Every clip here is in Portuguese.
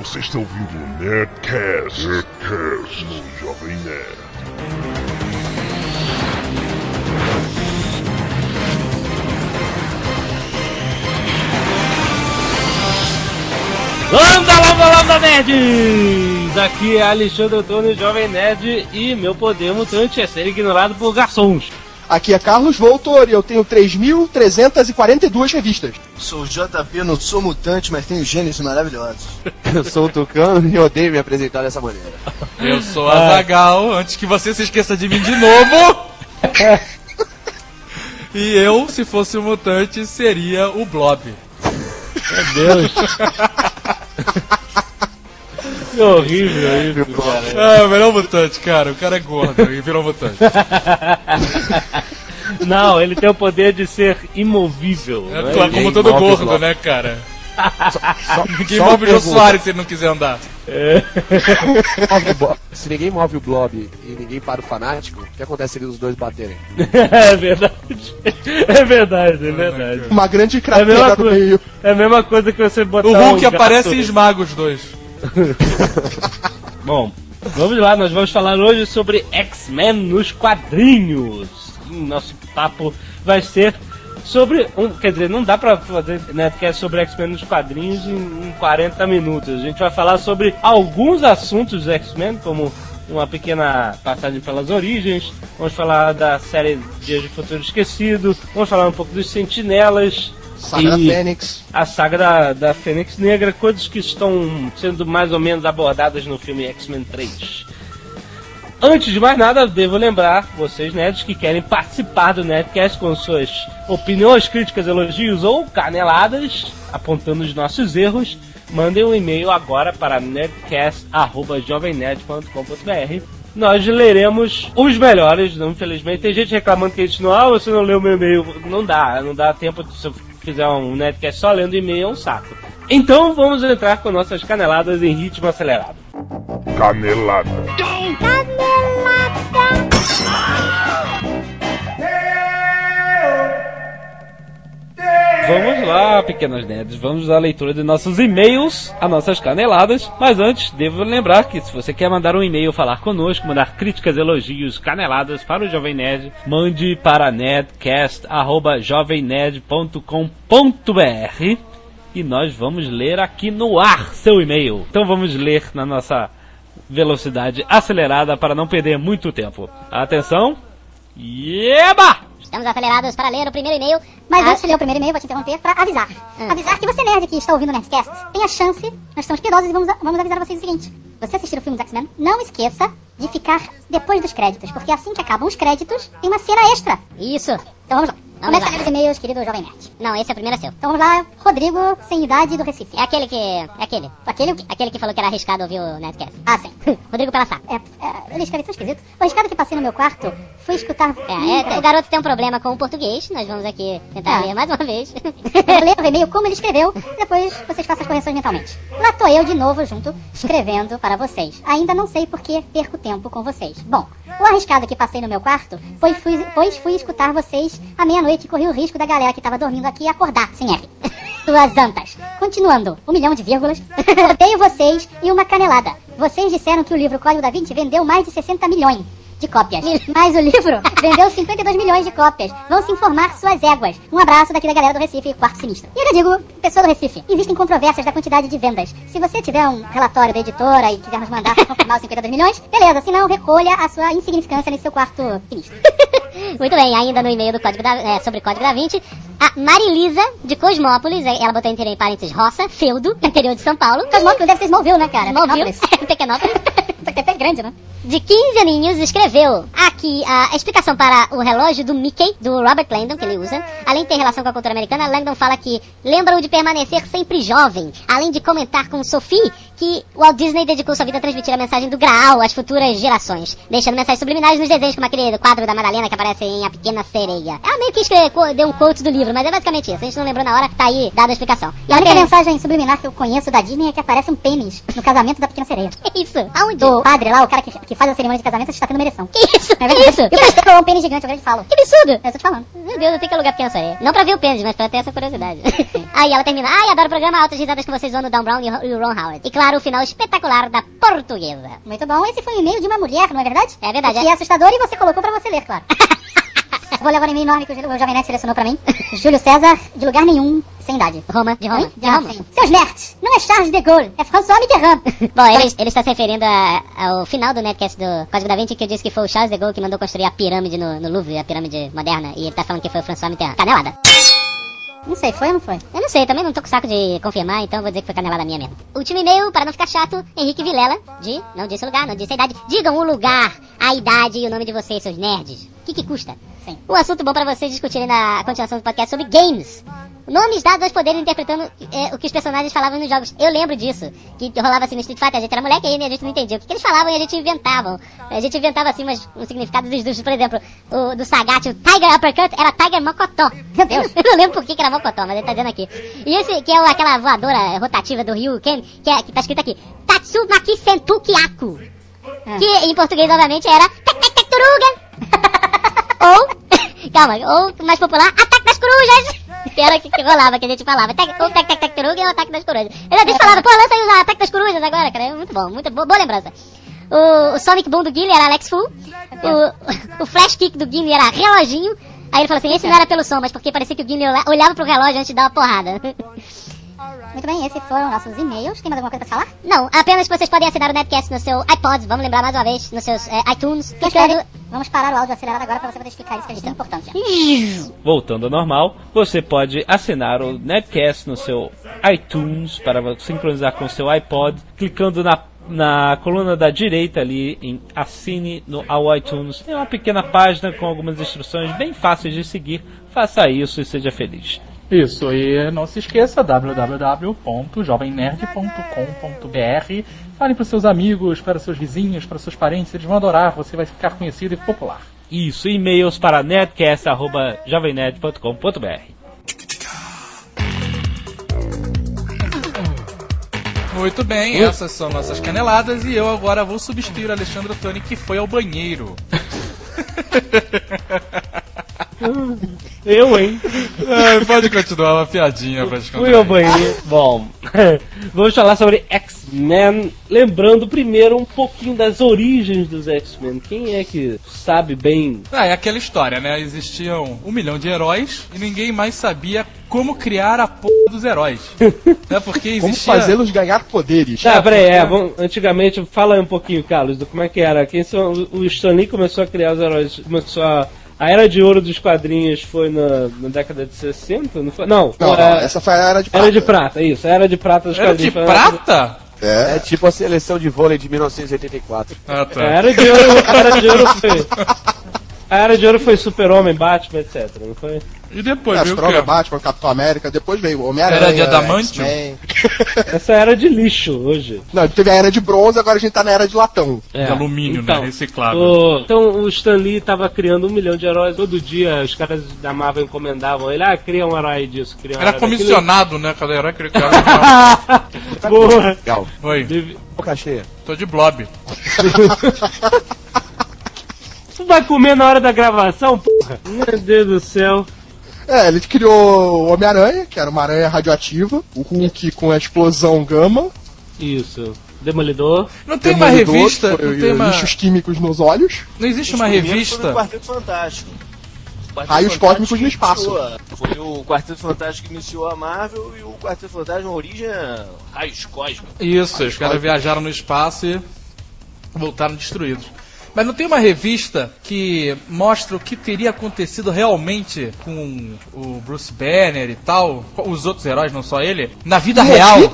Você está ouvindo o Nerdcast, Nerdcast no Jovem Nerd. Lambda, lambda, lambda, nerds! Aqui é Alexandre Antônio, Jovem Nerd, e meu poder mutante é ser ignorado por garçons. Aqui é Carlos Voltor e eu tenho 3.342 revistas. Sou o JP, não sou mutante, mas tenho gênios maravilhosos. Eu sou o Tucano e odeio me apresentar dessa maneira. Eu sou a Zagal, antes que você se esqueça de mim de novo. e eu, se fosse um mutante, seria o Blob. Meu Deus. que horrível isso, cara. É, o melhor mutante, cara. O cara é gordo e virou mutante. Não, ele tem o poder de ser imovível. É, né? claro, como todo gordo, né, cara? Só, Ninguém só move o Jô. Soares se ele não quiser andar. Bo- Se ninguém move o Blob e ninguém para o fanático, o que acontece se os dois baterem? É verdade. É verdade, é verdade. Uma grande É cratera no coisa. meio. É a mesma coisa que você botar O Hulk um gato- aparece e esmaga os dois. Bom, vamos lá, nós vamos falar hoje sobre X-Men nos quadrinhos. Sim, nosso papo vai ser sobre. Um, quer dizer, não dá pra fazer né, que é sobre X-Men nos quadrinhos em, em 40 minutos. A gente vai falar sobre alguns assuntos do X-Men, como uma pequena passagem pelas origens, vamos falar da série Dias de Futuro Esquecido, vamos falar um pouco dos Sentinelas. Saga da e- Fênix. a saga da, da Fênix Negra, coisas que estão sendo mais ou menos abordadas no filme X-Men 3. Antes de mais nada, devo lembrar vocês, nerds, que querem participar do Nerdcast com suas opiniões, críticas, elogios ou caneladas, apontando os nossos erros, mandem um e-mail agora para nerdcast.jovemnerd.com.br nós leremos os melhores, infelizmente. Tem gente reclamando que a gente não, ah, você não leu meu e-mail. Não dá, não dá tempo eu fizer um Nerdcast só lendo e-mail, é um saco. Então vamos entrar com nossas caneladas em ritmo acelerado. Canelada. Vamos lá, pequenos nerds, vamos à leitura de nossos e-mails, as nossas caneladas. Mas antes, devo lembrar que se você quer mandar um e-mail, falar conosco, mandar críticas, elogios, caneladas para o Jovem Nerd, mande para nerdcast.jovemnerd.com.br e nós vamos ler aqui no ar seu e-mail. Então vamos ler na nossa velocidade acelerada para não perder muito tempo. Atenção! Eba! Estamos acelerados para ler o primeiro e-mail. Mas Ah, antes de ler o primeiro e-mail, vou te interromper para avisar. Hum. Avisar que você nerd que está ouvindo o Nerdcast tem a chance, nós estamos piedosos e vamos, vamos avisar vocês o seguinte. Você assistir o filme do X-Men, não esqueça de ficar depois dos créditos, porque assim que acabam os créditos, tem uma cena extra. Isso. Então vamos lá. Vamos Começa a ler os e-mails, querido Jovem Nerd. Não, esse é o primeiro é seu. Então vamos lá, Rodrigo, sem idade do Recife. É aquele que. É aquele. Aquele? Aquele que falou que era arriscado ouvir o Nerdcast. Ah, sim. Rodrigo Pelassá. É, é, ele escreve tão esquisito. O riscado que passei no meu quarto, fui escutar... É, é, o garoto tem um problema com o português. Nós vamos aqui tentar Ah. ler mais uma vez. Ler o e-mail como ele escreveu, depois vocês façam as correções mentalmente. Lá tô eu de novo junto, escrevendo para vocês. Ainda não sei por que perco tempo com vocês. Bom, o arriscado que passei no meu quarto foi fui, pois fui escutar vocês à meia-noite e corri o risco da galera que tava dormindo aqui acordar, sem R. Suas antas. Continuando, um milhão de vírgulas. Odeio vocês e uma canelada. Vocês disseram que o livro Código da Vinci vendeu mais de 60 milhões de cópias. Mas o livro vendeu 52 milhões de cópias. Vão se informar suas éguas. Um abraço daqui da galera do Recife, Quarto Sinistro. E eu digo, pessoa do Recife, existem controvérsias da quantidade de vendas. Se você tiver um relatório da editora e quiser nos mandar confirmar os 52 milhões, beleza. Se não, recolha a sua insignificância nesse seu quarto sinistro. Muito bem, ainda no e-mail do código da, é, sobre o Código da Vinci, a Marilisa, de Cosmópolis, é, ela botou entre parênteses roça, feudo, interior de São Paulo. Cosmópolis deve ser Smallville, né, cara? Smallville, Pequenópolis. Pequenópolis. Só que é até grande, né? De 15 aninhos, escreveu aqui a explicação para o relógio do Mickey, do Robert Langdon, que ele usa. Além de ter relação com a cultura americana, Langdon fala que lembram de permanecer sempre jovem. Além de comentar com Sophie que Walt Disney dedicou sua vida a transmitir a mensagem do Graal às futuras gerações, deixando mensagens subliminares nos desenhos, como aquele quadro da Madalena que aparece em A Pequena Sereia. Ela meio que escreveu, deu um quote do livro, mas é basicamente isso. A gente não lembrou na hora, tá aí dada a explicação. E a única ela mensagem subliminar que eu conheço da Disney é que aparece um pênis no casamento da Pequena Sereia. Isso, aonde? Do padre lá, o cara que, que faz a cerimônia de casamento, está tendo uma ereção. Que isso? É verdade. isso? E o pastor é um pênis gigante, agora ele fala. Que absurdo! Eu tô te falando. Meu Deus, eu tenho que alugar pequeno isso aí. Não pra ver o pênis, mas pra ter essa curiosidade. aí ela termina. Ai, adoro o programa Altas Risadas com vocês, zoando o Dan Brown e o e o Ron Howard. E claro, o final espetacular da portuguesa. Muito bom. Esse foi um e-mail de uma mulher, não é verdade? É verdade, Que é assustador e você colocou pra você ler, claro. Vou levar um e-mail enorme que o Jovem Nerd selecionou pra mim. Júlio César, de lugar nenhum, sem idade. Roma, de Roma, Oi? de Ah, Roma. sim. Seus nerds, não é Charles de Gaulle, é François Mitterrand. Bom, ele, ele está se referindo a- ao final do netcast do Código da Vinci, que eu disse que foi o Charles de Gaulle que mandou construir a pirâmide no, no Louvre, a pirâmide moderna, e ele tá falando que foi o François Mitterrand. Canelada. Não sei, foi ou não foi? Eu não sei, também não tô com saco de confirmar, então vou dizer que foi canelada minha mesmo. Último e-mail, para não ficar chato, Henrique Vilela, de, não disse o lugar, não disse a idade. Digam o lugar, a idade e o nome de vocês, seus nerds. O que que custa? Sim. Um assunto bom pra vocês discutirem na continuação do podcast sobre games. Nomes dados aos poderes interpretando é, o que os personagens falavam nos jogos. Eu lembro disso. Que rolava assim no Street Fighter, a gente era moleque e a gente não entendia o que, que eles falavam e a gente inventava. A gente inventava assim umas, uns significados esdrúxulos. Por exemplo, o do Sagat, o Tiger Uppercut era Tiger Mocotó. Meu Deus, eu não lembro por que, que era Mocotó, mas ele tá dizendo aqui. E esse que é aquela voadora rotativa do Ryu Ken, que, é, que tá escrito aqui. Tatsumaki Sentu Kyaku. Que em português, obviamente, era Turuga. Ou, calma, ou mais popular, Ataque das Corujas. Que era o que, que rolava, que a gente falava. Tac, ou Tac Tac Tac Turuga ou Ataque das Corujas. Eu a gente falava, pô, lança aí o Ataque das Corujas agora, cara. É muito bom, muito bo- boa lembrança. O, o Sonic Boom do Guile era Alex Fu. O, o Flash Kick do Guile era Reloginho. Aí ele falou assim, esse não era pelo som, mas porque parecia que o Guile olha- olhava pro relógio antes de dar uma porrada. Muito bem, esses foram nossos e-mails. Tem mais alguma coisa pra falar? Não, apenas que vocês podem assinar o Netcast no seu iPod, vamos lembrar mais uma vez, nos seus é, iTunes, clicando... Vamos parar o áudio acelerado agora pra você poder explicar isso que é de importância. Voltando ao normal, você pode assinar o Netcast no seu iTunes para sincronizar com o seu iPod, clicando na, na coluna da direita ali em Assine no ao iTunes. Tem uma pequena página com algumas instruções bem fáceis de seguir. Faça isso e seja feliz. Isso, e não se esqueça www.jovemnerd.com.br. Fale para seus amigos, para seus vizinhos, para seus parentes, eles vão adorar, você vai ficar conhecido e popular. Isso, e-mails para netcast.jovemnerd.com.br. Muito bem, essas são nossas caneladas e eu agora vou substituir o Alexandre Tony que foi ao banheiro. Eu, hein? Ai, pode continuar uma piadinha pra te Fui ao banheiro. Bom, vamos falar sobre X-Men. Lembrando primeiro um pouquinho das origens dos X-Men. Quem é que sabe bem? Ah, é aquela história, né? Existiam um milhão de heróis e ninguém mais sabia como criar a porra dos heróis. né? Porque Como existia... fazê-los ganhar poderes. Tá, peraí, é, vamos, antigamente, fala aí um pouquinho, Carlos, do como é que era. Quem são, o Stan Lee começou a criar os heróis, começou a. A era de ouro dos quadrinhos foi na, na década de 60? Não foi? Não, Não, era, não, essa foi a era de prata. era de prata, isso, a era de prata dos Era quadrinhos. de foi na década- prata? É. É tipo a seleção de vôlei de 1984. Ah, tá. Era de ouro, a era de ouro foi. A era de ouro foi Super-Homem, Batman, etc. Não foi? E depois, É, viu Super-Homem, que... Capitão Capitão América, depois veio Homem-Aranha. Era de adamantium? Essa era de lixo hoje. Não, teve a era de bronze, agora a gente tá na era de latão. É. De alumínio, né? Reciclável. O, então o Stan Lee tava criando um milhão de heróis. Todo dia os caras da Marvel encomendavam ele, ah, cria um herói disso, cria um Era herói daquilo. comissionado, né? Cada herói que ele criava. Porra. Legal. Oi, Deve- cheia. tô de blob. Vai comer na hora da gravação, porra? Meu Deus do céu. É, ele criou o Homem-Aranha, que era uma aranha radioativa, o Hulk com a explosão gama, Isso. Demolidor. Não tem uma Demolidor, revista, foi não tem uma... lixos químicos nos olhos, Não existe uma Os Foi revista... no Quarteto Fantástico. Quarteto Raios Fantástico cósmicos no espaço. Foi o Quarteto Fantástico que iniciou a Marvel e o Quarteto Fantástico, a origem é raios cósmicos. Isso, os caras viajaram no espaço e voltaram destruídos. Mas não tem uma revista que mostra o que teria acontecido realmente com o Bruce Banner e tal, os outros heróis, não só ele, na vida real?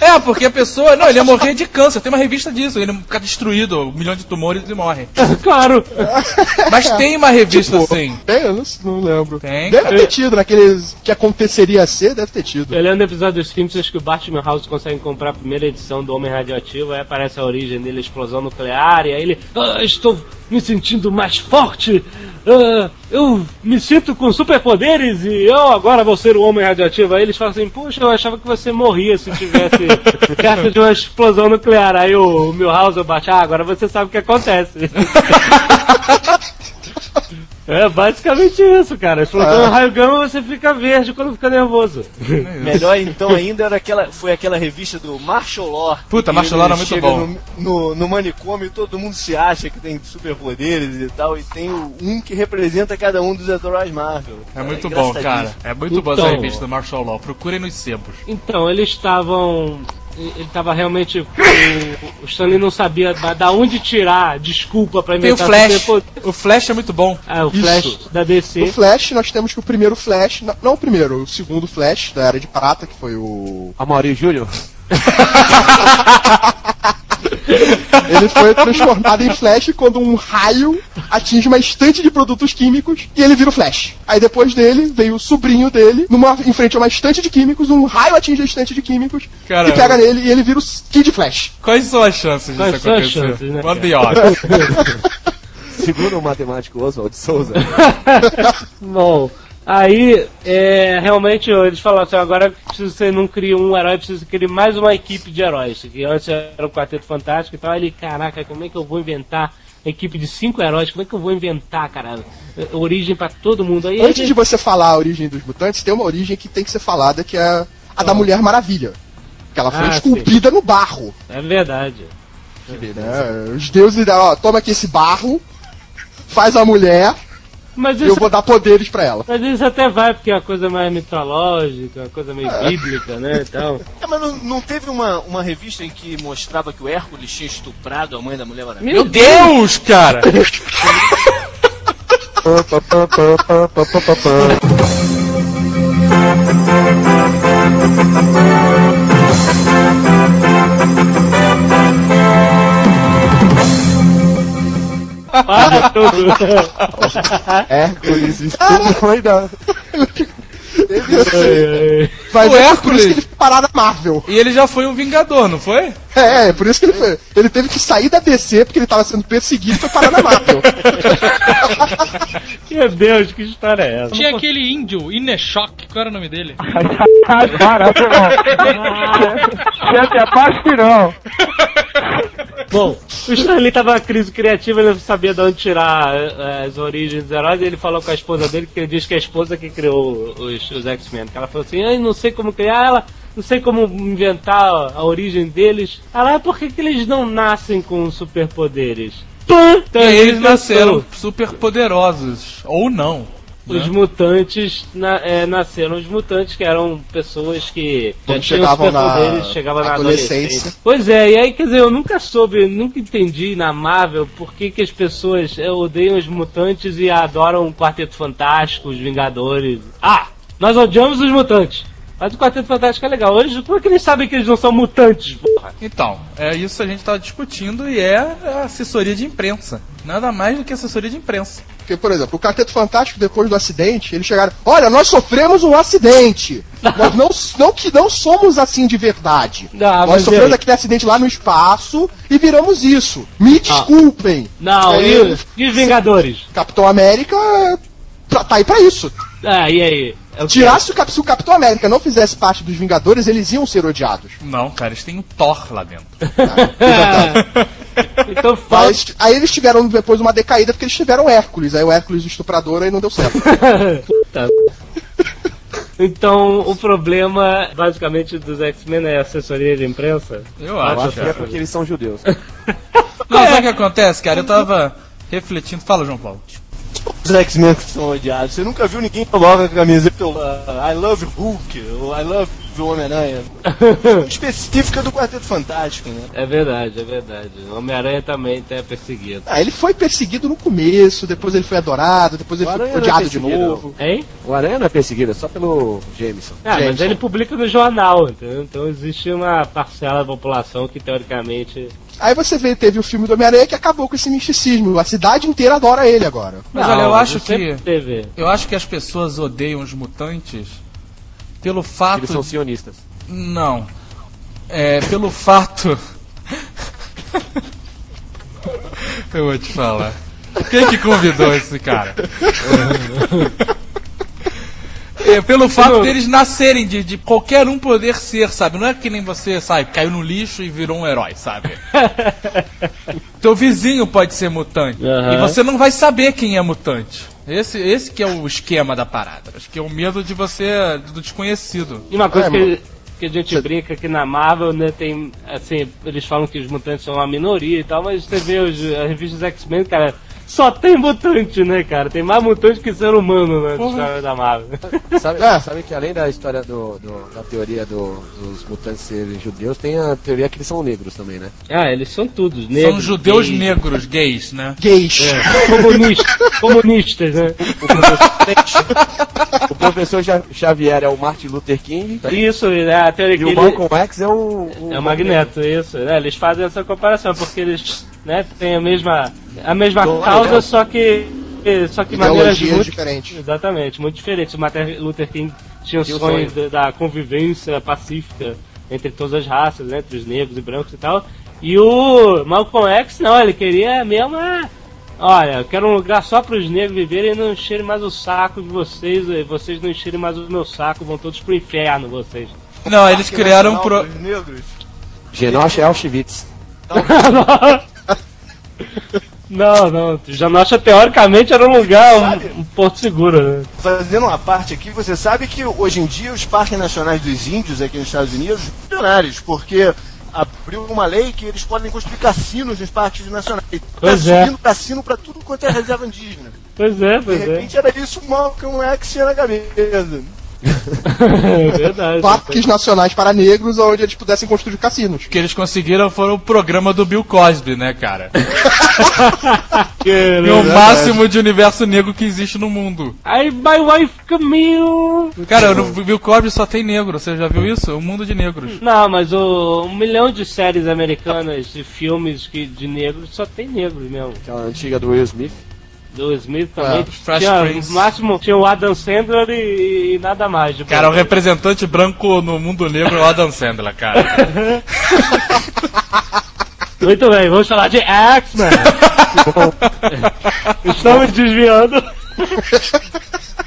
É, porque a pessoa, não, ele ia morrer de câncer, tem uma revista disso, ele fica destruído, um milhão de tumores e morre. claro. Mas tem uma revista Tipo, assim. Tem, eu não, não lembro. Tem, Deve cara. ter tido, naqueles que aconteceria ser, deve ter tido. Eu lembro do episódio dos Simpsons que o Bart o House conseguem comprar a primeira edição do Homem Radioativo, aí aparece a origem dele, a explosão nuclear, e aí ele, ah, estou me sentindo mais forte, ah, eu me sinto com superpoderes e eu agora vou ser o homem radioativo. Aí eles falam assim, puxa, eu achava que você morria se tivesse perto de uma explosão nuclear. Aí o Milhouse bate, ah, agora você sabe o que acontece. É basicamente isso, cara. Explosão Ah. raio gama você fica verde quando fica nervoso. Melhor então ainda era aquela, foi aquela revista do Martial Law. Puta, Martial Law era muito bom. No, no, no manicômio todo mundo se acha que tem superpoderes e tal, e tem um que representa cada um dos heróis Marvel. É muito bom, cara. É muito bom essa Então- revista do Martial Law. Procurem nos sebos. Então, eles estavam. Ele tava realmente. O, o Stanley não sabia da, da onde tirar desculpa pra Tem o inventar Flash. O Flash é muito bom. Ah, o Isso. Flash da DC. No Flash, nós temos que o primeiro Flash, não, não o primeiro, o segundo Flash da Era de Prata, que foi o. A Mauri Júnior? Ele foi transformado em Flash quando um raio atinge uma estante de produtos químicos e ele vira o Flash. Aí depois dele veio o sobrinho dele, numa, em frente a uma estante de químicos, um raio atinge a estante de químicos Caramba. e pega nele e ele vira o Kid Flash. Quais são as chances disso Quais as acontecer? chances, né, What the odds? Segundo o matemático Oswald Souza. Bom, aí é, realmente eles falaram assim, agora você não cria um herói, precisa criar mais uma equipe de heróis. Que antes era o Quarteto Fantástico e tal, aí ele, caraca, como é que eu vou inventar equipe de cinco heróis? Como é que eu vou inventar, cara? Origem pra todo mundo. Aí Antes ele- de você falar a origem dos mutantes, tem uma origem que tem que ser falada, que é a da Mulher Maravilha. Que ela foi Ah, esculpida no barro. É verdade. né? Os deuses deram, ó, toma aqui esse barro, faz a mulher Mas e eu isso, vou dar poderes pra ela. mas isso até vai, porque é uma coisa mais mitológica, uma coisa meio É. bíblica, né? Então. É, mas não, não teve uma, uma revista em que mostrava que o Hércules tinha estuprado a mãe da Mulher Maravilha? Meu Deus, cara! Para tudo. Hércules, isso foi da. Vai O é por Hércules- isso que ele foi parar na Marvel. E ele já foi um vingador, não foi? É, é, por isso que ele foi. Ele teve que sair da DC porque ele tava sendo perseguido e foi parar na Marvel. Meu Deus, que história é essa? Tinha aquele índio, Ineshok, qual era o nome dele? Caraca, irmão. Gente, é parte não. Bom, o Stanley tava na crise criativa, ele não sabia de onde tirar eh, as origens dos heróis, e ele falou com a esposa dele, que ele diz que é a esposa que criou os, os X-Men. Ela falou assim, ai, não sei como criar ela, não sei como inventar a origem deles. Ela, ah, por que, que eles não nascem com superpoderes? Pã! Então, e eles nasceram super poderosos. Ou não. Os né? mutantes na- é, nasceram os mutantes que eram pessoas que já Quando tinham chegavam na chegavam na adolescência. adolescência. Pois é, e aí quer dizer, eu nunca soube, nunca entendi na Marvel por que, que as pessoas é, odeiam os mutantes e adoram o Quarteto Fantástico, os Vingadores. Ah! Nós odiamos os mutantes. Mas o Quarteto Fantástico é legal. Eles, como é que eles sabem que eles não são mutantes, porra? Então, é isso que a gente tá discutindo e é a assessoria de imprensa. Nada mais do que assessoria de imprensa. Porque, por exemplo, o Quarteto Fantástico, depois do acidente, eles chegaram. Olha, nós sofremos um acidente. nós não, não que não somos assim de verdade. Não, nós sofremos aquele acidente lá no espaço e viramos isso. Me desculpem. Não, É, e, os- e os Vingadores? Capitão América pra- tá aí pra isso. Ah, e aí? É o? Tirasse o, Cap- se o Capitão América não fizesse parte dos Vingadores, eles iam ser odiados. Não, cara, eles têm um Thor lá dentro. então fala. Mas aí eles tiveram depois uma decaída porque eles tiveram Hércules. Aí o Hércules o estuprador aí não deu certo. Puta. Então, o problema, basicamente, dos X-Men é a assessoria de imprensa? Eu Eu acho. acho que é porque eles são judeus. Não, sabe o que acontece, cara? Eu tava refletindo. Fala, João Paulo. Os X-Men que são odiados. Você nunca viu ninguém coloca a camiseta uh, I love Hulk, ou I love o Homem-Aranha. Específica do Quarteto Fantástico, né? É verdade, é verdade. O Homem-Aranha também é perseguido. Ah, ele foi perseguido no começo, depois ele foi adorado, depois ele foi é odiado de perseguido, novo. Hein? O Aranha não é perseguido, é só pelo Jameson. Ah, mas Jameson. ele publica no jornal, entendeu? Então existe uma parcela da população que, teoricamente... Aí você vê, teve o filme do Homem-Aranha que acabou com esse misticismo. A cidade inteira adora ele agora. Mas Não, olha, eu acho que. Teve. Eu acho que as pessoas odeiam os mutantes pelo fato. Eles são sionistas. Não. É, pelo fato. Eu vou te falar. Quem que convidou esse cara? É, pelo fato deles nascerem de, de qualquer um poder ser, sabe? Não é que nem você, sabe, caiu no lixo e virou um herói, sabe? Teu vizinho pode ser mutante. Aham. E você não vai saber quem é mutante. Esse, esse que é o esquema da parada. Acho que é o medo de você, do desconhecido. E uma coisa É, que, mano. que a gente brinca aqui na Marvel, né, tem, assim, eles falam que os mutantes são uma minoria e tal, mas você vê os, as revistas X-Men, cara, só tem mutante, né, cara? Tem mais mutante que ser humano, né, na história da Marvel. Sabe, É. sabe que além da história do, do- da teoria do- dos mutantes serem judeus, tem a teoria que eles são negros também, né? Ah, eles são todos negros. São judeus gays, negros, gays, né? Gays. Comunistas, comunistas, né? O professor Ja- Xavier é o Martin Luther King Isso, né, a teoria e que o ele- Malcolm X é o, o É o Magneto, isso. né? Eles fazem essa comparação, porque eles né, têm a mesma, a mesma Dom, causa, né? só que. Só que maneiras muito diferentes. Exatamente, muito diferentes. O Martin Luther King tinha o sonho sonho. da, da convivência pacífica entre todas as raças, né, entre os negros e brancos e tal. E o Malcolm X, não, ele queria mesmo. é, Olha, eu quero um lugar só para os negros viverem e não encherem mais o saco de vocês, e vocês não encherem mais o meu saco, vão todos pro inferno, vocês. Não, eles criaram pro... Os negros. Genoche Auschwitz. Não, não. Janocha teoricamente era um lugar, um, um porto seguro, né? Fazendo uma parte aqui, você sabe que hoje em dia os parques nacionais dos índios aqui nos Estados Unidos são milionários, porque abriu uma lei que eles podem construir cassinos nos parques nacionais. Pois tá é. cassino pra tudo quanto é reserva indígena. Pois é, De pois é. repente era isso o Malcolm X tinha na cabeça. É verdade. Parques nacionais para negros onde eles pudessem construir cassinos. O que eles conseguiram foi o programa do Bill Cosby, né, cara? E o máximo de universo negro que existe no mundo. Aí, my wife Camille. Cara, no Bill Cosby só tem negro, você já viu isso? O mundo de negros. Não, mas o, um milhão de séries americanas de filmes que, de negros só tem negros mesmo. Aquela antiga do Will Smith. Do Smith também. Fresh tinha, Prince. no máximo tinha o Adam Sandler e, e nada mais. Cara, o bom. representante branco no mundo negro é o Adam Sandler, cara. Muito bem, vamos falar de X-Men. estamos desviando.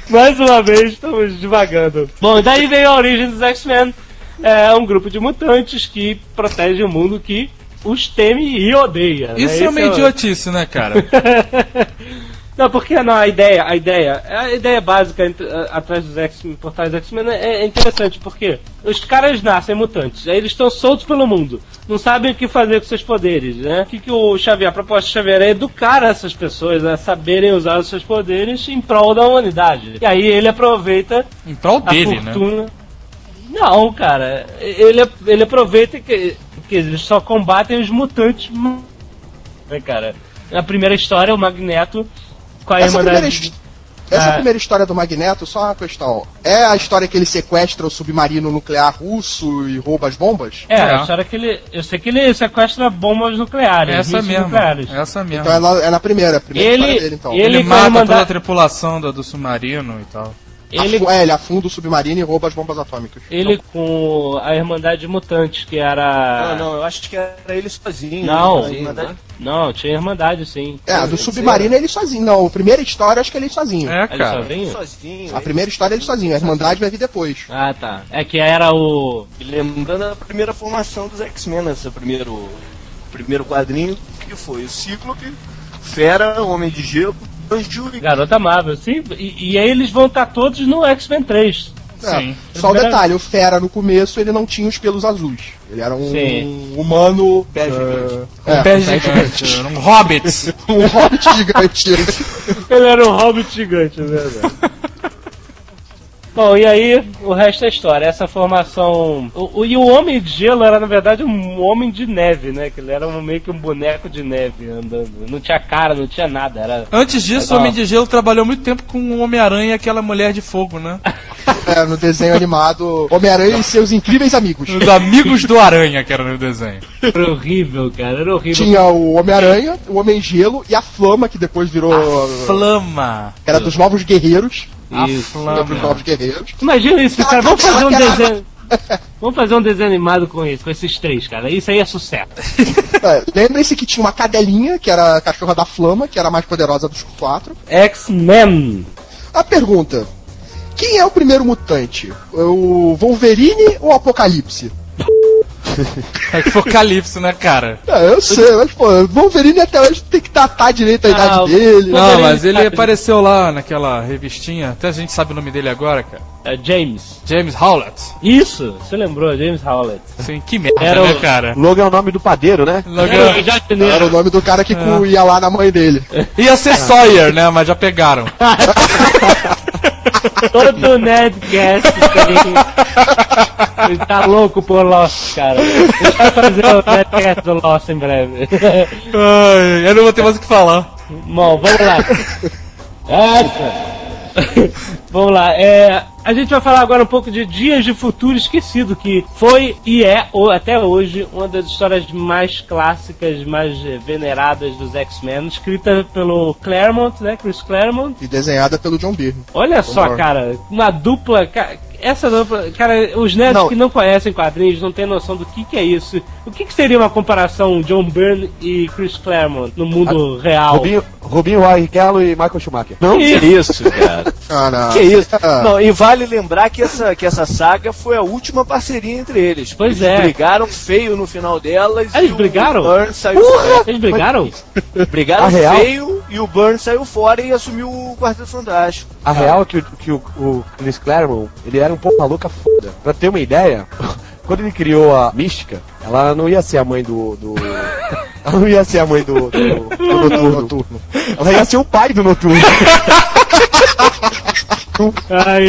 Mais uma vez, estamos devagando. Bom, daí veio a origem dos X-Men. É um grupo de mutantes que protege o mundo que os teme e odeia. né? Isso Esse é uma o- idiotice, né, cara? Não, porque não, a ideia, a ideia, a ideia básica entre- a- atrás dos X-Men, por trás dos X-Men é, é interessante, porque os caras nascem mutantes, aí eles estão soltos pelo mundo, não sabem o que fazer com seus poderes, né? O que, que o Xavier, a proposta do Xavier é educar essas pessoas a saberem usar os seus poderes em prol da humanidade. E aí ele aproveita Em prol a dele, né? fortuna. Não, cara, ele, ele aproveita que, que eles só combatem os mutantes, né, cara? Na primeira história, o Magneto com a Essa irmã primeira, da... his- essa Ah. primeira história do Magneto, só uma questão. É a história que ele sequestra o submarino nuclear russo e rouba as bombas? É, É. a história que ele. Eu sei que ele sequestra bombas nucleares. Essa mesmo. Nucleares. Essa mesmo. Então é, lá- é na primeira, a primeira Ele- história dele, então. ele- Ele mata irmandade- toda a tripulação do, do submarino e tal. Ele, Afu- é, ele afunda o submarino e rouba as bombas atômicas. ele com a Irmandade Mutante, que era. Não, não, eu acho que era ele sozinho. Não, né? Irmandade- não, tinha Irmandade sim. É, a do submarino ele sozinho. Não, a primeira história acho que ele sozinho. É, Ele cara. sozinho? sozinho. A primeira história ele sozinho, a Irmandade vai vir depois. Ah, tá. É que era o. Lembrando a primeira formação dos X-Men, esse primeiro, primeiro quadrinho, que foi o Cíclope, Fera, Homem de Gelo, Garota Marvel, sim. E, e aí eles vão estar todos no X-Men 3. É, Sim. Só o Primeira- detalhe, o Fera no começo ele não tinha os pelos azuis. Ele era um Sim. humano. Pé eh, gigante. é, Pé gigante, um hobbit. um hobbit gigante. Ele era um hobbit gigante, é verdade. Bom, e aí o resto é história. Essa formação. O, o- e o Homem de Gelo era, na verdade, um homem de neve, né? Que ele era um- meio que um boneco de neve andando. Não tinha cara, não tinha nada. Era. Antes disso, o. Homem de Gelo trabalhou muito tempo com o Homem-Aranha e aquela mulher de fogo, né? É, no desenho animado Homem-Aranha e seus incríveis amigos. Os amigos do Aranha, que era no desenho. Era horrível, cara. Era horrível. Tinha o Homem-Aranha, o Homem-Gelo e a Flama, que depois virou. Flama. Era dos Novos Guerreiros. Isso. Novos Guerreiros. Imagina isso, cara. Vamos fazer um desenho. Vamos fazer um desenho animado com isso, com esses três, cara. Isso aí é sucesso. É, Lembrem-se que tinha uma cadelinha, que era a cachorra da Flama, que era a mais poderosa dos quatro. X-Men. A pergunta: quem é o primeiro mutante? O Wolverine ou o Apocalipse? É que foi Calypso, né, cara? É, eu sei, mas pô, o Wolverine até hoje tem que datar direito a idade Ah, o- dele. Não, mas ele apareceu lá naquela revistinha. Até a gente sabe o nome dele agora, cara. É James. James Howlett. Isso, você lembrou, James Howlett. Sim, que merda, Era né, o- cara? Logan é o nome do padeiro, né? Logan- É, Era o nome do cara que cu- ia lá na mãe dele. Ia ser Sawyer, né? Mas já pegaram. Todo Nerdcast tem. Ele tá louco por Lost, cara. Ele vai fazer o Nerdcast do Lost em breve. Ai, eu não vou ter mais o que falar. Bom, vamos lá. Vamos lá. É, a gente vai falar agora um pouco de Dias de Futuro Esquecido, que foi e é, ou até hoje, uma das histórias mais clássicas, mais veneradas dos X-Men, escrita pelo Claremont, né? Chris Claremont. E desenhada pelo John Byrne. Olha só, Concordo. cara, uma dupla. Essa dupla. Cara, os nerds Não. que não conhecem quadrinhos não têm noção do que, que é isso. O que, que seria uma comparação John Byrne e Chris Claremont no mundo real? Rubinho, Rubinho Barrichello e Michael Schumacher. Não, que Isso. cara. Ah, não. Que isso? Ah. Não, e vale lembrar que essa, que essa saga foi a última parceria entre eles. Pois eles é. brigaram feio no final delas. Eles e o brigaram? Burns saiu fora. Eles brigaram? Brigaram A real? feio e o Burns saiu fora e assumiu o Quarteto Fantástico. A real é que, o, que o, o Chris Claremont, ele era um pouco maluca foda. Pra ter uma ideia, quando ele criou a Mística, ela não ia ser a mãe do... do... Ela não ia ser a mãe do, do, do Noturno. Ela ia ser o pai do Noturno.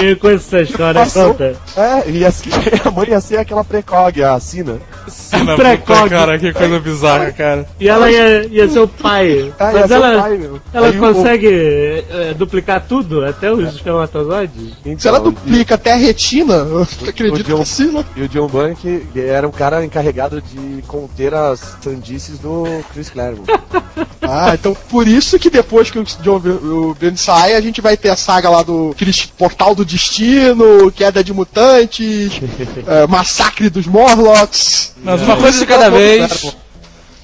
Eu conheço essa história, Passou. conta. É, ia ser, a mãe ia ser aquela precog, a Sina. Sina, Precog. cara, que coisa bizarra, cara. E ela ia, ia ser o pai. É, Mas ela, pai, ela Aí o- consegue é, duplicar tudo, até os espermatozoides? Se ela Então, duplica até a retina, eu acredito John- que sim, né? E o John Bank era um cara encarregado de conter as sandices do Chris Claremont. Ah, então por isso que depois que o John o Byrne sai, a gente vai ter a saga lá do Portal do Destino, Queda de Mutantes, é, Massacre dos Morlocks. Mas uma coisa de cada vez.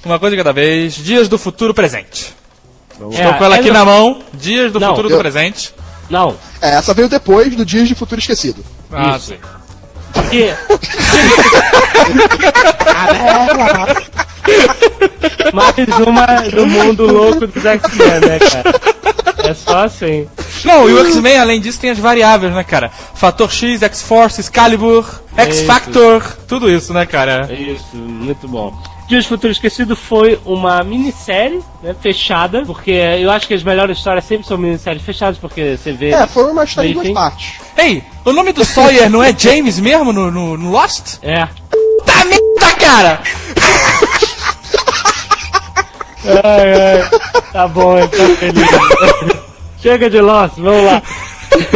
Uma coisa de cada vez. Dias do futuro presente. Estou com ela aqui é- na mão. Dias do Não, futuro eu- do presente. Não. É, essa veio depois do Dias de Futuro Esquecido. Ah, Isso. sim. Porque. Mais uma do mundo louco dos X-Men, né, cara? É só assim. Não, e o X-Men, além disso, tem as variáveis, né, cara? Fator X, X-Force, Excalibur, X-Factor, tudo isso, né, cara? Isso, muito bom. Dias do Futuro Esquecido foi uma minissérie, né, fechada, porque eu acho que as melhores histórias sempre são minisséries fechadas, porque você vê... É, foi uma história em duas partes. Ei, o nome do Sawyer não é James mesmo no, no, no Lost? É. Tá merda, cara! Ai, ai. Tá bom, então feliz. Chega de Lost, vamos lá.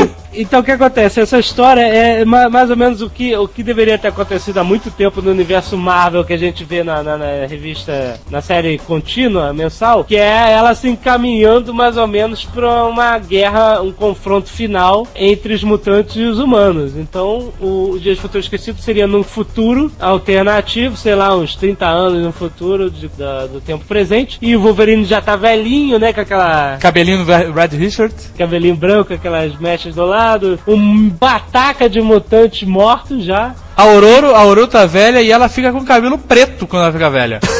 Então o que acontece? Essa história é ma- mais ou menos o que, o que deveria ter acontecido há muito tempo no universo Marvel que a gente vê na, na- na revista, na série contínua, mensal, que é ela se encaminhando mais ou menos para uma guerra, um confronto final entre os mutantes e os humanos. Então o Dias Futuro Esquecido seria num futuro alternativo, sei lá, uns 30 anos no futuro de- da- do tempo presente, e o Wolverine já tá velhinho, né, com aquela Cabelinho do Red Richard. cabelinho branco, aquelas mechas do lado, um bataca de mutantes mortos já. A Aurora, a Aurora tá velha e ela fica com cabelo preto quando ela fica velha.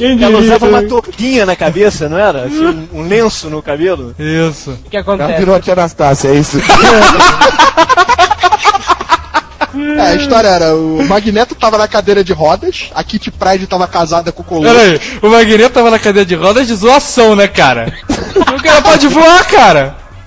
Ela usava uma touquinha na cabeça, não era? Assim, um, um lenço no cabelo. Isso. O que Ela acontece? virou a tia Anastácia, é isso. É, a história era, o Magneto tava na cadeira de rodas, a Kitty Pryde tava casada com o Colosso. Pera aí, o Magneto tava na cadeira de rodas de zoação, né, cara? o cara pode voar, cara!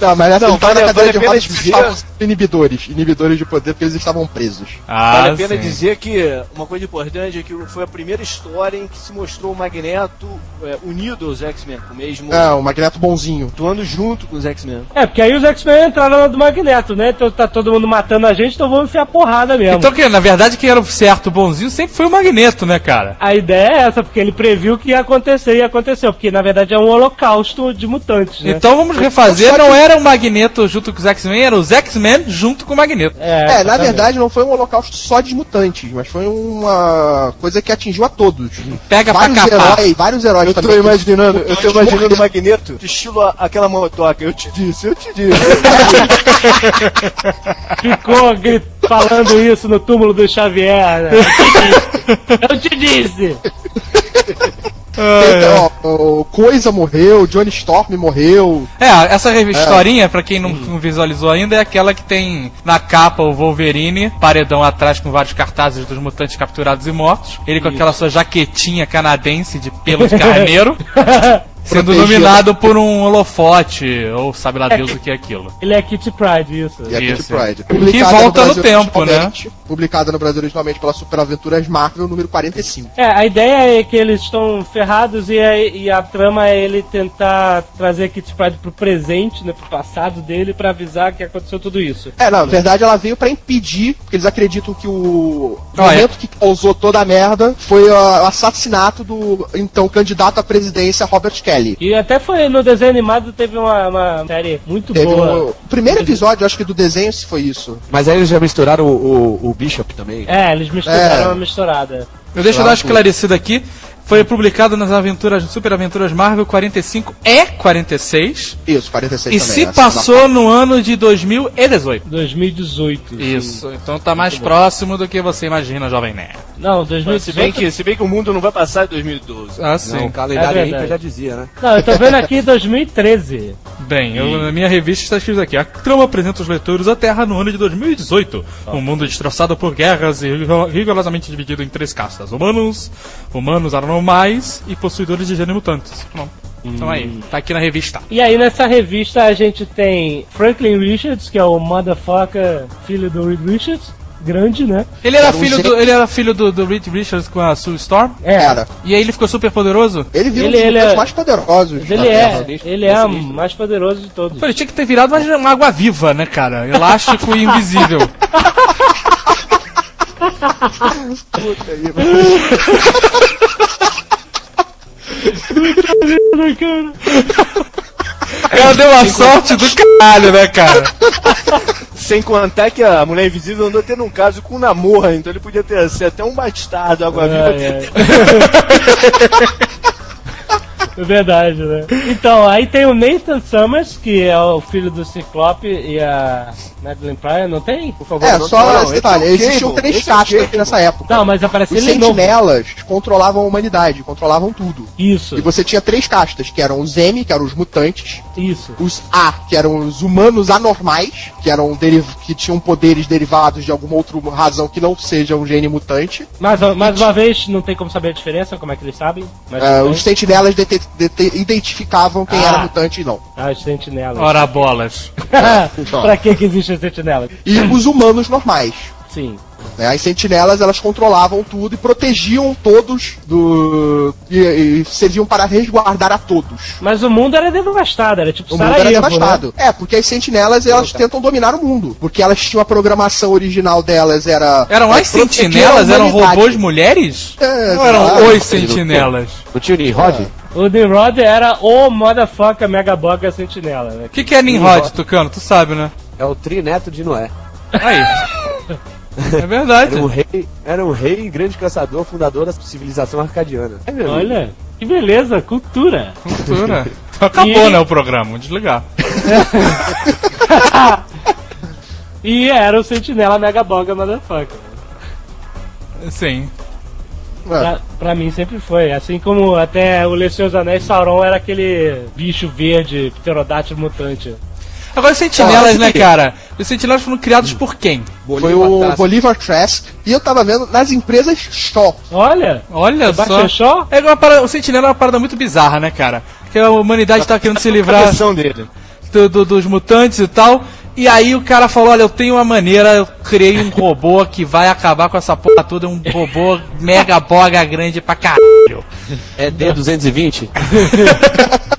Não, mas essa Não, ele tava vale- na cadeira vale de rodas dizer- estavam inibidores, inibidores de poder porque eles estavam presos. Ah, vale a pena sim. dizer que uma coisa importante é que foi a primeira história em que se mostrou o Magneto é, unido aos X-Men, o mesmo. É, o Magneto bonzinho. Atuando junto com os X-Men. É, porque aí os X-Men entraram na do Magneto, né? Então tá todo mundo matando a gente, então vamos enfiar porrada mesmo. Então, que, na verdade, quem era o certo bonzinho sempre foi o Magneto, né, cara? A ideia é essa, porque ele previu que ia acontecer e aconteceu, porque na verdade é um holocausto de mutantes, né? Então vamos refazer, não é era o Magneto junto com os X-Men, era os X-Men junto com o Magneto. É, na verdade não foi um holocausto só de mutantes, mas foi uma coisa que atingiu a todos. Pega pra vários capar. heróis, vários heróis Eu tô imaginando, eu tô imaginando o. Magneto de estilo aquela motoca. Eu te disse, eu te disse. Ficou falando isso no túmulo do Xavier. né? Eu te disse! Então, ó, o Coisa morreu, Johnny Storm morreu. É, essa revi- historinha, pra quem não não visualizou ainda, é aquela que tem na capa o Wolverine, paredão atrás com vários cartazes dos mutantes capturados e mortos. Ele com aquela sua jaquetinha canadense de pelo de carneiro. Sendo Protegido. dominado por um holofote, ou sabe lá Deus o que é aquilo. Ele é Kitty Pride, isso. E Kitty Isso. Pryde. Que volta no tempo, né? Publicada no Brasil originalmente pela Super Aventuras Marvel, número 45. É, a ideia é que eles estão ferrados e a, e a trama é ele tentar trazer a Kitty Pride pro presente, né, pro passado dele, pra avisar que aconteceu tudo isso. É, na verdade ela veio pra impedir, porque eles acreditam que o Ah, momento que causou toda a merda foi o assassinato do então candidato à presidência Robert Kelly. E até foi no desenho animado, teve uma, uma série muito Teve boa. um- o primeiro episódio, acho que do desenho, se foi isso. Mas aí eles já misturaram o, o, o Bishop também. É, eles misturaram É. uma misturada. Eu deixo eu Claro. dar esclarecido aqui. Foi publicado nas aventuras, Super Aventuras Marvel 45 e 46. Isso, 46 E também. se essa passou no ano de 2018. 2018. Isso, então tá mais próximo do que você imagina, Jovem Nerd. Não, Se bem, 2018. que, se bem que o mundo não vai passar em 2012. Ah, Não, sim. o calendário É aí verdade. já dizia, né? Não, eu tô vendo aqui 2013. Bem, eu- na minha revista está escrito aqui: a trama apresenta os leitores a Terra no ano de 2018. Um mundo destroçado por guerras e rigor- rigorosamente dividido em três castas: humanos, humanos anormais e possuidores de gênero mutantes. Pronto. Então aí, tá aqui na revista. E aí nessa revista a gente tem Franklin Richards, que é o motherfucker filho do Reed Richards, grande, né? Ele era Era um filho do, ele era filho do, do Reed Richards com a Sue Storm? É, Era. E aí ele ficou super poderoso? Ele virou Ele- um dos é- mais poderosos. Mas ele é, Terra. ele é o mais poderoso de todos. Pô, ele tinha que ter virado uma, uma água viva, né, cara? Elástico e invisível. O cara deu uma sorte do caralho, né, cara? Sem contar que a mulher invisível andou tendo um caso com o Namorra, então ele podia ter ser até um bastardo água-viva. Ai. É verdade, né? Então, aí tem o Nathan Summers, que é o filho do Ciclope e a Madeline Pryor, não tem? Por favor. É, não, só não, esse detalhe, é existiam três é castas Cable. nessa época. Não, mas aparece Os ele novo. sentinelas controlavam a humanidade, controlavam tudo. Isso, E você tinha três castas, que eram os M, que eram os mutantes, isso. os A, que eram os humanos anormais, que eram deriv que tinham poderes derivados de alguma outra razão que não seja um gene mutante. Mais, mais uma vez, não tem como saber a diferença, como é que eles sabem? Mas tudo os sentinelas dete- dete- identificavam quem Ah. era mutante e não. Ah, os sentinelas. Ora bolas. pra que que existem sentinelas? E os humanos normais. Sim. Né? As sentinelas elas controlavam tudo e protegiam todos do. e, e serviam para resguardar a todos. Mas o mundo era devastado, era tipo O mundo era né? devastado. É, porque as sentinelas elas tentam dominar o mundo. Porque elas tinham a programação original delas, era. Eram é, as sentinelas? Eram robôs mulheres? É, Ou eram claro. os sentinelas? O Nimrod? O Nimrod era o motherfucker megaboga sentinela, né? O que, que é Nimrod, Tucano? Tu sabe, né? É o trineto de Noé. Aí. É verdade. Era um rei, era um rei, grande caçador, fundador da civilização arcadiana. É mesmo. Olha, que beleza, cultura. Cultura. Então acabou, E- né, o programa. Vamos desligar. E era o sentinela megaboga motherfucker. Sim. É. Pra, pra mim sempre foi. Assim como até o Lê Seus Anéis, Sauron era aquele bicho verde, pterodátilo mutante. Agora, os sentinelas, Ah, né, cara? Os sentinelas foram criados por quem? Foi o Bolivar Trask. E eu tava vendo nas empresas Shaw. Olha, Olha só. Shaw? É uma parada, o sentinela é uma parada muito bizarra, né, cara? Que a humanidade tá querendo se livrar Cabeção dele. do- do- dos mutantes e tal. E aí o cara falou, olha, eu tenho uma maneira, eu criei um robô que vai acabar com essa porra toda, um robô mega boga grande pra caralho. É D220?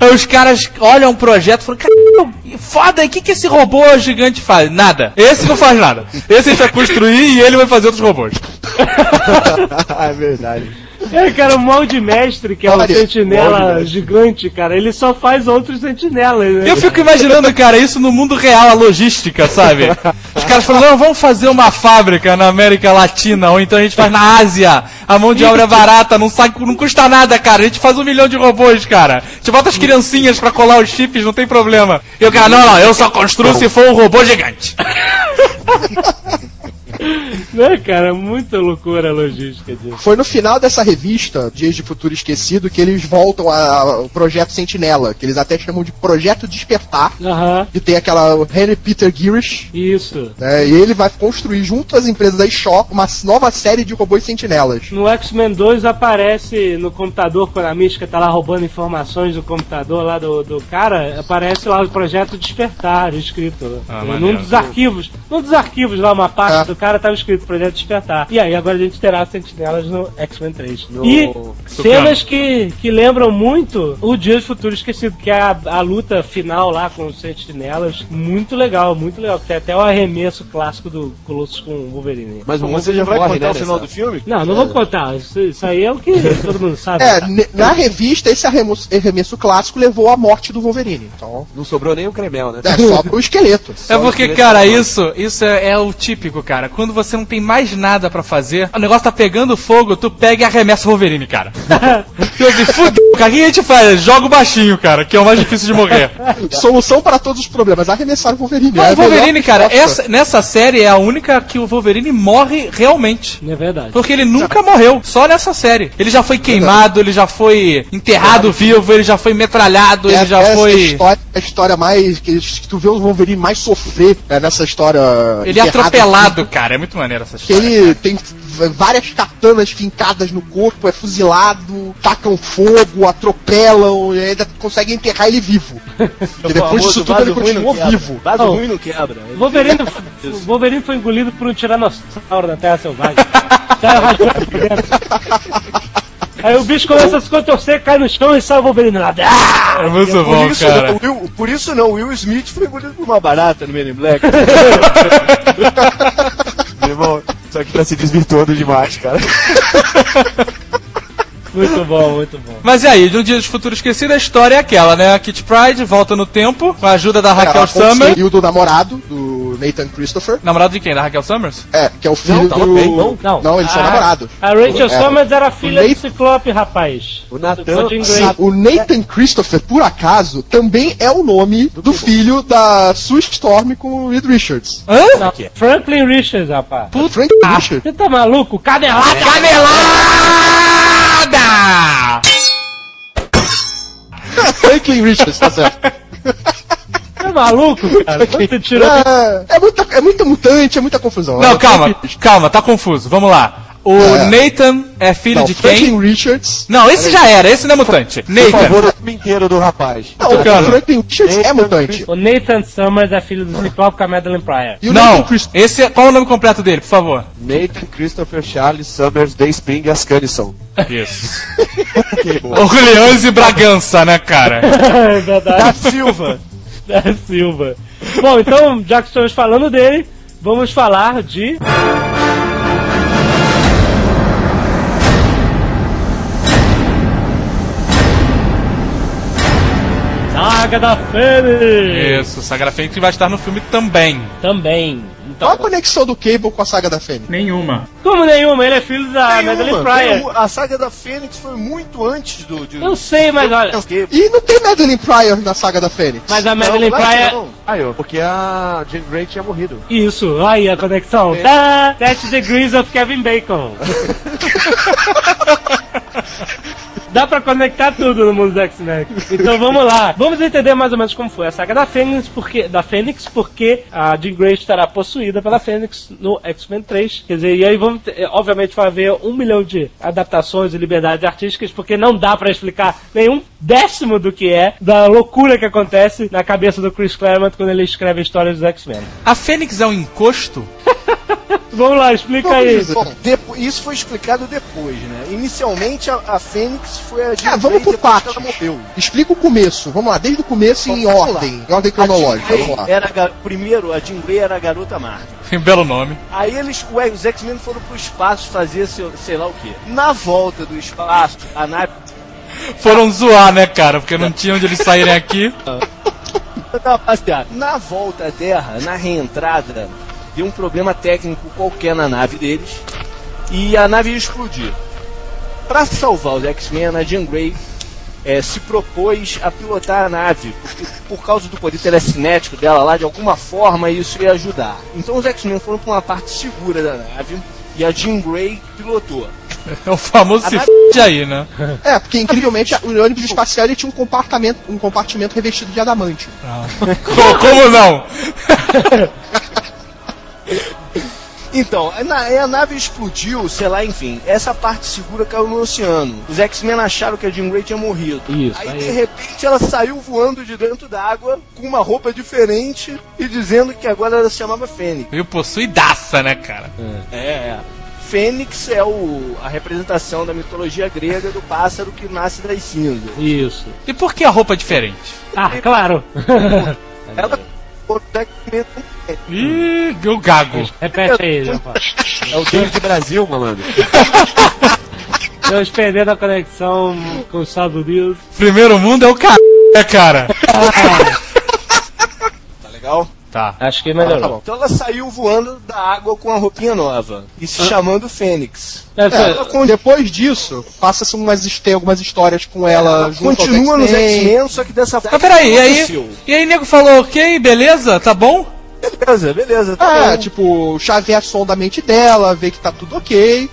Aí os caras olham o projeto e falam, caralho, foda, o que, que esse robô gigante faz? Nada. Esse não faz nada. Esse a gente vai construir e ele vai fazer outros robôs. é verdade. É, cara, o molde mestre, que é um aí, sentinela gigante, cara, ele só faz outros sentinelas, né? Eu fico imaginando, cara, isso no mundo real, a logística, sabe? Os caras falam, não, vamos fazer uma fábrica na América Latina, ou então a gente faz na Ásia. A mão de obra é barata, não, sai, não custa nada, cara. A gente faz um milhão de robôs, cara. A gente bota as criancinhas pra colar os chips, não tem problema. E o cara, não, não, eu só construo se for um robô gigante. Né, cara? Muita loucura a logística disso. Foi no final dessa revista, Dias de Futuro Esquecido, que eles voltam ao projeto Sentinela, que eles até chamam de Projeto Despertar, Aham, que tem aquela Henry Peter Girish, isso. né, e ele vai construir junto às empresas da Shop uma nova série de robôs sentinelas. No X-Men 2 aparece no computador, quando a mística tá lá roubando informações do computador lá do, do cara, aparece lá o projeto Despertar escrito. Ah, num dos arquivos. Num dos arquivos lá, uma parte É. do cara tava escrito Projeto Despertar. E aí agora a gente terá sentinelas no X-Men 3. No- E cenas que, que lembram muito o Dias do Futuro Esquecido, que é a, a luta final lá com os sentinelas. Muito legal, muito legal. Tem até o arremesso clássico do Colossus com o Wolverine. Mas o Você já vai contar né, o final do filme? Não, não vou contar. Isso, isso aí é o que todo mundo sabe. É, na revista, esse arremesso, arremesso clássico levou à morte do Wolverine. Então, Não sobrou nem o cremel, né? é só pro esqueleto. É porque, cara, isso, isso é, é o típico, cara. Quando você não tem mais nada pra fazer, o negócio tá pegando fogo, tu pega e arremessa o Wolverine, cara. tu assim, fudeu, cara, o que a gente faz? Joga o baixinho, cara, que é o mais difícil de morrer. Solução para todos os problemas, arremessar o Wolverine. Mas É o Wolverine, cara, essa, nessa série é a única que o Wolverine morre realmente. É verdade. Porque ele nunca morreu, só nessa série. Ele já foi queimado, ele já foi enterrado vivo, ele já foi metralhado, É, ele já essa foi. história, a história mais. Que, que tu vê o Wolverine mais sofrer é, nessa história. Ele é atropelado, cara. É muito maneiro essa Que história. ele tem v- várias katanas fincadas no corpo, é fuzilado, tacam fogo, atropelam, e ainda conseguem enterrar ele vivo. E depois disso tudo ele continuou vivo. Vaso Não. ruim não quebra. O Wolverine, o Wolverine foi engolido por um tiranossauro na Terra Selvagem. Saiu rasgando por dentro. Aí o bicho começa a se contorcer, cai no chão e sai o Wolverine lá. Ah! É muito Por bom, isso, cara. não, Will, por isso não, Will Smith foi engolido por uma barata no Men in Black. Meu irmão, isso aqui tá se desvirtuando demais, cara. Muito bom, muito bom. Mas e aí, de um dia de futuro esquecido, a história é aquela, né? A Kit Pride volta no tempo, com a ajuda da Raquel Ela Summer. conseguiu do namorado, do Nathan Christopher. Namorado de quem? Da Raquel Summers? É, que é o filho tá do. bem, não. Não, Não, eles são a- namorados. A Rachel É. Summers era filha O do Ciclope, rapaz. O Nathan- Do. Ah, O Nathan Christopher, por acaso, também é o nome do filho da Sue Storm com o Reed Richards. Hã? Não, Franklin Richards, rapaz. Frank Richards. Você tá maluco? Canelada! Canelada! Franklin Richards, tá certo. Tá maluco, cara? Você tirou. É, é, muita, é muita mutante, é muita confusão. Não, É, calma, calma, tá confuso. Vamos lá. O É. Nathan é filho Não, de quem? Franklin Richards. Não, esse já era, esse não é mutante. Por Nathan. favor, o filme inteiro do rapaz. Não, o Franklin Richards é Nathan mutante. O Nathan Summers é filho do Ciclope com a Madeline Pryor. E o Não, esse é, qual é o nome completo dele, por favor? Nathan Christopher Charles Summers Day Spring Ascanison. Isso. Orleans e Bragança, né, cara? É verdade. Silva. Da Silva. Bom, então, já que estamos falando dele, vamos falar de. Saga da Fênix! Isso, Sagra Fênix vai estar no filme também. Também. Qual a Então, conexão do Cable com a saga da Fênix? Nenhuma. como nenhuma, ele é filho da Madeline Nenhuma, Pryor. nenhuma. A saga da Fênix foi muito antes do. De, Eu sei, mas olha. E não tem Madeline Pryor na saga da Fênix. Mas a Madeline Pryor. não. Ah, eu, porque a Jean Grey tinha morrido. Isso, aí a conexão. Tá, Sete Degrees of Kevin Bacon. Dá pra conectar tudo no mundo do X-Men. Então vamos lá. Vamos entender mais ou menos como foi a saga da Fênix, porque, da Fênix, porque a Jean Grey estará possuída pela Fênix no X-Men 3. Quer dizer, e aí vamos, obviamente vai haver um milhão de adaptações e liberdades artísticas, porque não dá pra explicar nenhum décimo do que é, da loucura que acontece na cabeça do Chris Claremont quando ele escreve histórias dos X-Men. A Fênix é um encosto? Vamos lá, explica aí. Bom, depo- isso foi explicado depois, né? Inicialmente a, a Fênix foi a Jean Ah, vamos Grey por partes. ela morreu. Explica o começo. Vamos lá, desde o começo em Vamos lá. ordem. Em ordem cronológica. Vamos lá. Era, primeiro, a Jean Grey era a garota Marvel. Um belo nome. Aí eles, ué, os X-Men foram pro espaço fazer sei, sei lá o quê. Na volta do espaço, a nave. Foram zoar, né, cara? Porque não tinha onde eles saírem aqui. Não, rapaziada, na volta à Terra, na reentrada, deu um problema técnico qualquer na nave deles e a nave ia explodir. Pra salvar os X-Men, a Jean Grey eh, se propôs a pilotar a nave, porque por causa do poder telecinético dela lá, de alguma forma isso ia ajudar. Então os X-Men foram pra uma parte segura da nave e a Jean Grey pilotou. É o famoso A se nave- f aí, né? É, porque incrivelmente o ônibus espacial ele tinha um compartimento, um compartimento revestido de adamante. Co- Como não? Então, a, na- a nave explodiu, sei lá, enfim. Essa parte segura caiu no oceano. Os X-Men acharam que a Jean Grey tinha morrido. Isso, aí, aí- de repente, ela saiu voando de dentro d'água com uma roupa diferente e dizendo que agora ela se chamava Fênix. Veio possuidaça, né, cara? É, é. Fênix é o, a representação da mitologia grega do pássaro que nasce das cinzas. Isso. E por que a roupa é diferente? Ah, claro. Ela o X-Men também. Ih, o gago. Repete aí, Japão. É o David Brasil, malandro. Estamos perdendo a conexão com os Estados Unidos. Primeiro mundo é o c... né, cara? Tá legal? Tá. Acho que Ah, tá melhorou. bom. Então ela saiu voando da água com a roupinha nova e se chamando Fênix. É, ela depois disso, passa-se umas, tem algumas histórias com ela, Ela continua nos X-Men. Só que dessa Mas peraí, e aí? E aí, nego falou, ok, beleza, tá bom? Beleza, beleza. Tá É, bom. tipo, o Xavier sonda a mente dela, vê que tá tudo ok.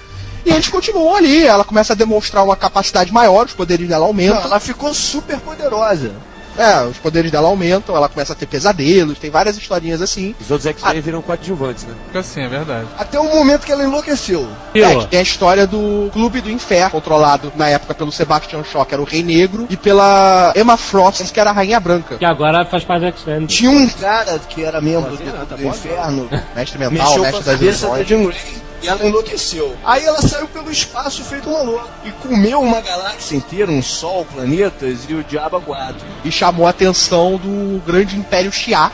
E eles continuam ali, ela começa a demonstrar uma capacidade maior, os poderes dela Não, aumentam. ela ficou super poderosa. É, os poderes dela aumentam, ela começa a ter pesadelos, tem várias historinhas assim. Os outros X-Men viram coadjuvantes, né? Fica assim, é verdade. Até o momento que ela enlouqueceu. É, que tem a história do Clube do Inferno, controlado na época pelo Sebastian Shaw, que era o Rei Negro, e pela Emma Frost, que era a Rainha Branca. Que agora faz parte do X-Men. Tinha um cara que era membro do, do inferno, Mestre mental, mexeu mestre das ilusões. E ela enlouqueceu. Aí ela saiu pelo espaço feito uma louca e comeu uma galáxia inteira, um sol, planetas e o diabo quatro. E chamou a atenção do grande Império Shi'ar.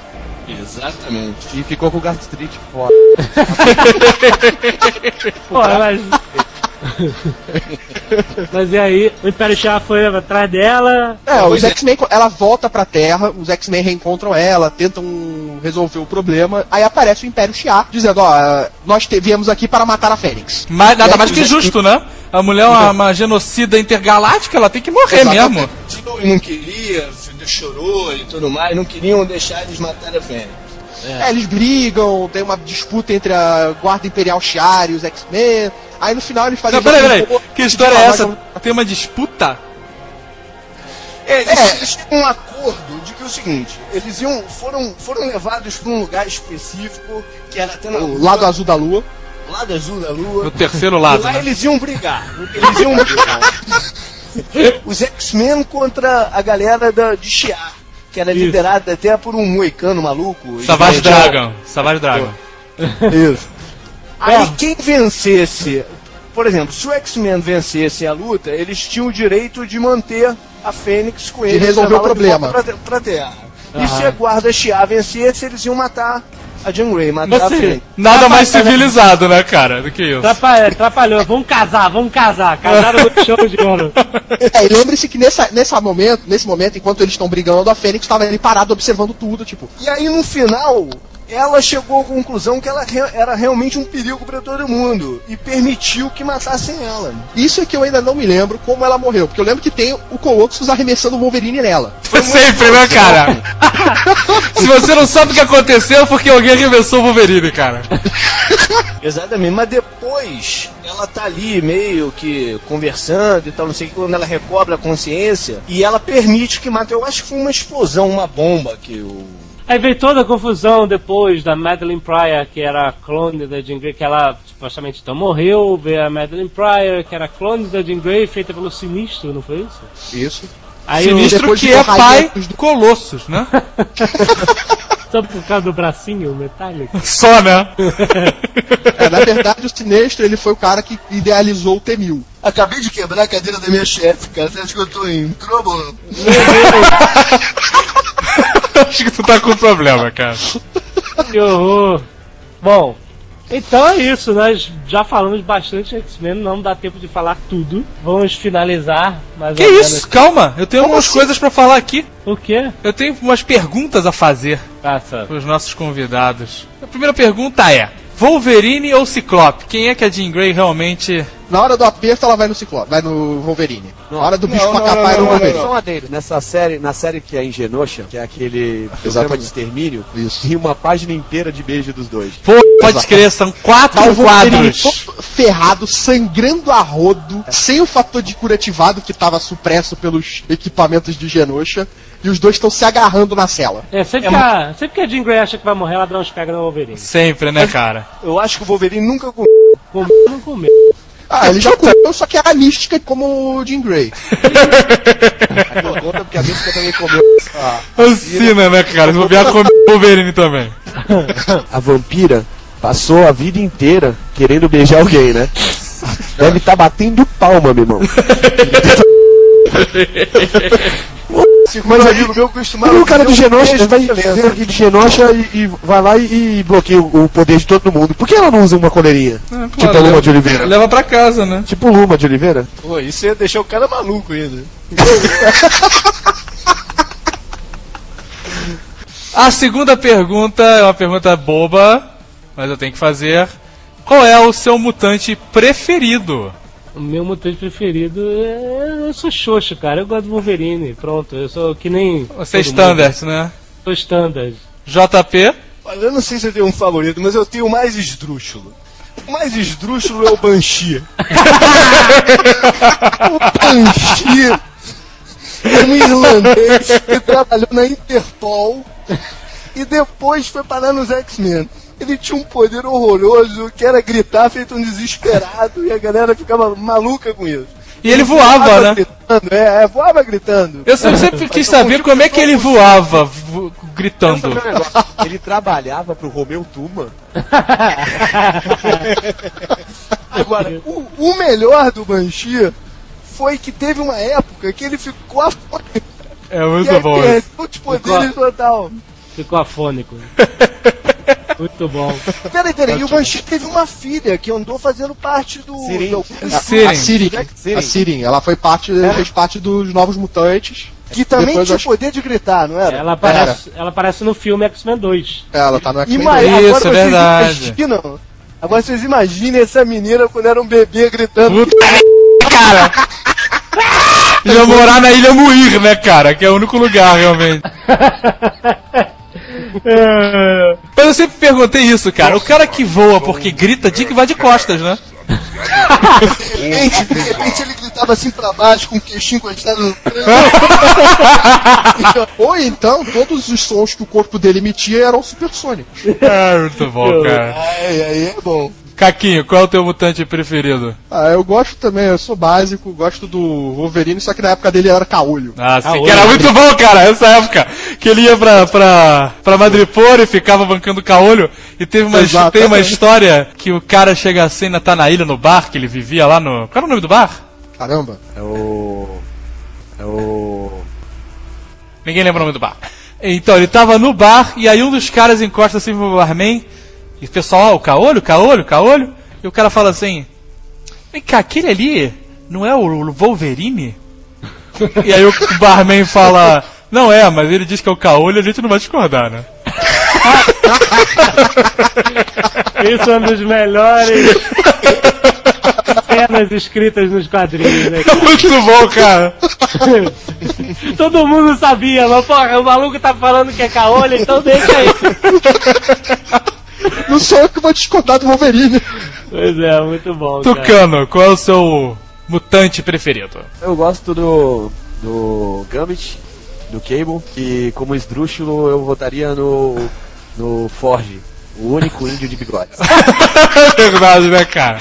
Exatamente. E ficou com o gastrite fora. Pô, mas. mas e aí, o Império Chá foi atrás dela. É, os Pois é. X-Men, ela volta pra Terra, os X-Men reencontram ela, tentam resolver o problema, aí aparece o Império Shi'ar, dizendo, ó, nós te- viemos aqui para matar a Fênix. Mas nada mais que justo, né? A mulher é uma, uma genocida intergaláctica, ela tem que morrer Exatamente. mesmo. Não queria, chorou e tudo mais, não queriam deixar eles matarem a Fênix. É, eles brigam, tem uma disputa entre a Guarda Imperial Shi'ar e os X-Men, aí no final eles fazem... Não, peraí, peraí. Pô, Que história é uma essa? vaga- Tem uma disputa? É, eles, É. um acordo de que é o seguinte, eles iam, foram, foram levados para um lugar específico, que era até na O Lua, lado azul da lua. lado azul da Lua. No terceiro E lado, lá né? eles iam brigar. Eles iam brigar. Os X-Men contra a galera da, de Shi'ar, que era liderada até por um moicano maluco. Savage Dragon. Savage Dragon. Isso. Aí quem vencesse, por exemplo, se o X-Men vencesse a luta, eles tinham o direito de manter a Fênix com eles. resolver o de problema. Pra, pra Terra. E se a guarda Shi'ar vencesse, eles iam matar a Jean Grey, matar Mas a. Fênix. Nada mais civilizado, né, cara, do que isso. Atrapalhou, atrapalhou. Vamos casar, vamos casar. Casaram no show de ouro. É, e lembre-se que nessa, nesse momento, nesse momento, enquanto eles estão brigando, a Fênix estava ali parado observando tudo, tipo, E aí no final, ela chegou à conclusão que ela re- era realmente um perigo para todo mundo e permitiu que matassem ela. isso é que eu ainda não me lembro como ela morreu, porque eu lembro que tem o Colossus arremessando o Wolverine nela. Sempre, né, cara? Se você não sabe o que aconteceu, é porque alguém arremessou o Wolverine, cara. Exatamente, mas depois ela tá ali meio que conversando e tal, não sei o que, quando ela recobra a consciência e ela permite que mate. Eu acho que foi uma explosão, uma bomba que o. Aí veio toda a confusão depois da Madeline Pryor, que era a clone da Jean Grey, que ela supostamente então morreu. Veio a Madeline Pryor, que era a clone da Jean Grey, feita pelo Sinistro, não foi isso? Isso. Aí Sinistro que é pai dos- do Colossus, né? só por causa do bracinho metálico. Só, né? É, na verdade, o Sinestro, ele foi o cara que idealizou o T-1000. Acabei de quebrar a cadeira da minha chefe, cara. Você acha que eu tô em trouble? Acho que tu tá com problema, cara. Que horror. Bom, então é isso, nós já falamos bastante X-Men, não dá tempo de falar tudo. Vamos finalizar mais Que menos. isso? Calma, eu tenho algumas coisas pra falar aqui. O quê? Eu tenho umas perguntas a fazer Passa. pros nossos convidados. A primeira pergunta é: Wolverine ou Ciclope? Quem é que a Jean Grey realmente. Na hora do aperto, ela vai no Ciclope, vai no Wolverine. Na hora do bicho Não, pra capar, não, é no Wolverine. Nessa série, na série que é em Genosha, que é aquele programa de extermínio, Isso. tem uma página inteira de beijo dos dois. Pô, pode crer, são quatro Tá quadros. ferrado, sangrando a rodo, sem o fator de curativado que tava supresso pelos equipamentos de Genosha, e os dois estão se agarrando na cela. É, sempre, que a, sempre que a Jean Grey acha que vai morrer, ela dá uns pega no Wolverine. Sempre, né, cara? Eu acho que o Wolverine nunca comeu. Comeu não comeu. Ah, ele já comeu, só que era mística como o Jean Grey. Não conta porque a mística também comeu. A, Ancina, né, cara? Se bobear com o Wolverine também. a vampira passou a vida inteira querendo beijar alguém, né? Deve estar batendo palma, meu irmão. Mas amigo meu costumava. Não, o cara do um Genosha vai aqui de Genosha e, e vai lá e, e bloqueia o, o poder de todo mundo. Por que ela não usa uma coleirinha? tipo a Luma leva, de Oliveira. Leva pra casa, né? Tipo Luma de Oliveira? Pô, isso ia deixar o cara maluco ainda. A segunda pergunta é uma pergunta boba, mas eu tenho que fazer. Qual é o seu mutante preferido? O meu mutante preferido é. Eu sou Xoxo, cara. Eu gosto do Wolverine. Pronto, eu sou que nem. Você é standard, né? mundo. Sou standard. JP? Olha, eu não sei se eu tenho um favorito, mas eu tenho o mais esdrúxulo. O mais esdrúxulo é o Banshee. o Banshee é um irlandês que trabalhou na Interpol e depois foi parar nos X-Men. Ele tinha um poder horroroso que era gritar feito um desesperado e a galera ficava maluca com isso. E ele voava, né? Gritando, é, é, voava gritando. Eu sempre, sempre quis saber como é que ele voava, vo- gritando. Um? Ele trabalhava pro Romeu Tuma. Agora, o, o melhor do Banshee foi que teve uma época que ele ficou afônico. É muito bom perdeu os poderes total. Ficou afônico. Muito bom. Peraí, peraí, e o Banshee teve uma filha que andou fazendo parte do. Sirin. do- Sirin. A Sirin, Sirin. a Sirin, ela foi parte, fez parte dos Novos Mutantes. que também Depois tinha eu acho- poder de gritar, não era? Ela aparece, ela aparece no filme X-Men 2. Ela tá no E X-Men. mais, Isso, agora é verdade. imaginam. Agora vocês imaginem essa menina quando era um bebê gritando. Puta cara! Ia morar na Ilha Muir, né, cara? Que é o único lugar, realmente. Perguntei isso, cara. O cara que voa porque grita, diz que vai de costas, né? De repente, de repente ele gritava assim pra baixo com o queixinho encostado no Ou então, todos os sons que o corpo dele emitia eram supersônicos. É, muito bom, cara. Aí, aí é bom. Caquinho, qual é o teu mutante preferido? Ah, eu gosto também, eu sou básico, gosto do Wolverine, só que na época dele era caolho. Ah, sim, Ah, que era muito bom, cara, essa época. Que ele ia pra, pra, pra Madripoor e ficava bancando caolho. E teve uma, tem uma história que o cara chega assim, ainda tá na ilha, no bar, que ele vivia lá no... Qual era o nome do bar? Caramba. É o. É o. Ninguém lembra o nome do bar. Então, ele tava no bar e aí um dos caras encosta assim pro barman. E o pessoal, ó, o caolho, caolho, caolho. E o cara fala assim: Vem cá, aquele ali não é o Wolverine? e aí o barman fala: Não é, mas ele diz que é o caolho a gente não vai discordar, né? Isso é um dos melhores cenas escritas nos quadrinhos, né? Muito bom, cara. Todo mundo sabia, mas porra, o maluco tá falando que é caolho, então deixa aí. Não sou eu que vou discordar do Wolverine. Pois é, muito bom. cara. Tucano, qual é o seu mutante preferido? Eu gosto do. do Gambit, do Cable, que como esdrúxulo eu votaria no. no Forge, o único índio de bigode. Verdade, né, cara?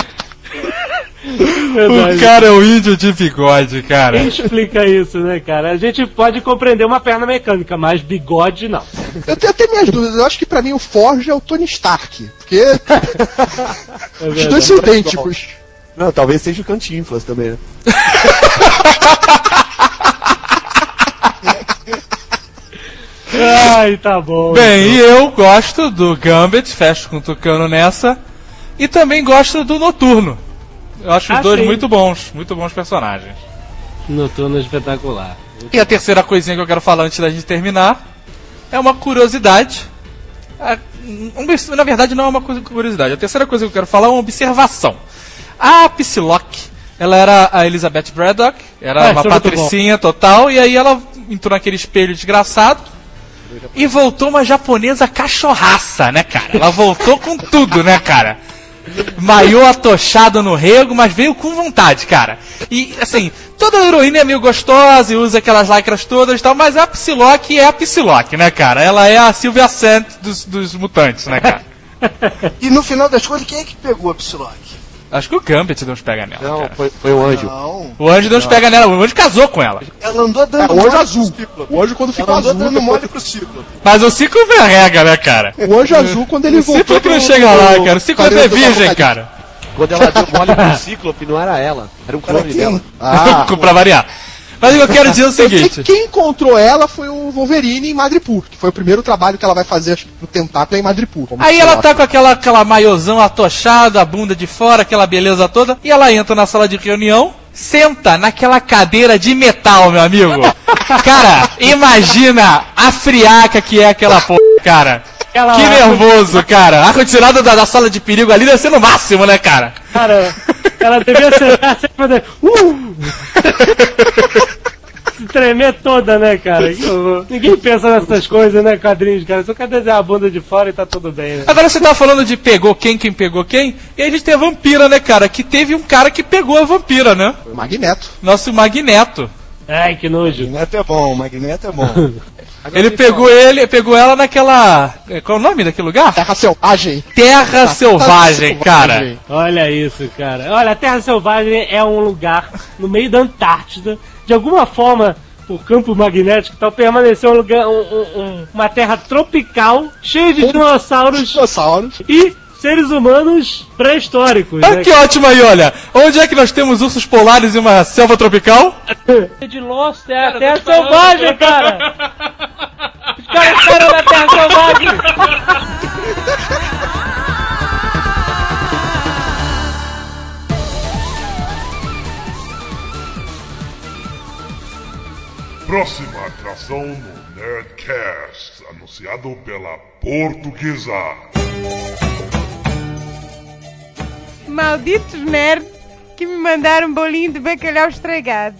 Verdade. O cara é o índio de bigode, cara. Quem explica isso, né, cara? A gente pode compreender uma perna mecânica, mas bigode não. Eu tenho até minhas dúvidas, eu acho que pra mim o Forge é o Tony Stark. Porque É os dois são idênticos. Não, talvez seja o Cantinflas também, né? Ai, tá bom. Bem, e eu gosto do Gambit, fecho com o Tucano nessa. E também gosto do Noturno. Eu acho Ah, os dois sim. muito bons, muito bons personagens. Noturno espetacular. E a terceira coisinha que eu quero falar antes da gente terminar é uma curiosidade. Na verdade, não é uma curiosidade. A terceira coisa que eu quero falar é uma observação. A Psylocke, ela era a Elizabeth Braddock, era Ah, uma é muito patricinha total, e aí ela entrou naquele espelho desgraçado e voltou uma japonesa cachorraça, né, cara? Ela voltou com tudo, né, cara? Maiô atochado no rego, mas veio com vontade, cara. E, assim, toda heroína é meio gostosa e usa aquelas lycras todas e tal, mas a Psylocke é a Psylocke, né, cara? Ela é a Sylvia Sant dos, dos mutantes, né, cara? E no final das contas, quem é que pegou a Psylocke? Acho que o Gambit deu uns pega nela, Não, cara. foi, foi o anjo. Não. O Anjo deu uns pega nela, o Anjo casou com ela. Ela andou É, dando o anjo azul. O anjo quando ficou Ela andou azul. dando mole pro Cíclope. Mas o Ciclo verrega, né, cara? O anjo azul quando ele O voltou. Ciclo que não chega lá, cara. O Ciclo é virgem, cara. Quando ela deu mole pro Cíclope, não era ela. Era um clone dela. Ah, pra variar. Mas eu quero dizer é o seguinte. que quem encontrou ela foi o Wolverine em Madripoor, que foi o primeiro trabalho que ela vai fazer no Tentáculo é em Madripoor. Aí ela tá com aquela, aquela maiôzão atochada, a bunda de fora, aquela beleza toda, e ela entra na sala de reunião, senta naquela cadeira de metal, meu amigo. Cara, imagina a friaca que é aquela porra, cara. Aquela- Que nervoso, cara. A retirada da, da sala de perigo ali deve ser no máximo, né, cara? Cara, ela devia sentar sempre pra fazer. Uh! Se tremer toda, né, cara? Ninguém pensa nessas coisas, né, quadrinhos, cara? Só quer desenhar a bunda de fora e tá tudo bem, né? Agora você tava falando de pegou quem, quem pegou quem, e aí a gente tem a vampira, né, cara? Que teve um cara que pegou a vampira, né? O Magneto. Nosso Magneto. Ai, que nojo. Magneto é bom, Magneto é bom. Ele pegou ele, pegou ela naquela. Qual é o nome daquele lugar? Terra Selvagem. Terra Selvagem, cara. Olha isso, cara. Olha, a Terra Selvagem é um lugar no meio da Antártida. De alguma forma, o campo magnético tal permaneceu um lugar, um- um- uma terra tropical, cheia de dinossauros Dinossauros. e seres humanos pré-históricos. Ah, né? que ótimo aí, olha. Onde é que nós temos ursos polares e uma selva tropical? De Lost é a Terra Selvagem, cara! Os caras ficaram na Terra Selvagem! Próxima atração no Nerdcast, anunciado pela Portuguesa. Malditos nerds que me mandaram um bolinho de bacalhau estragado.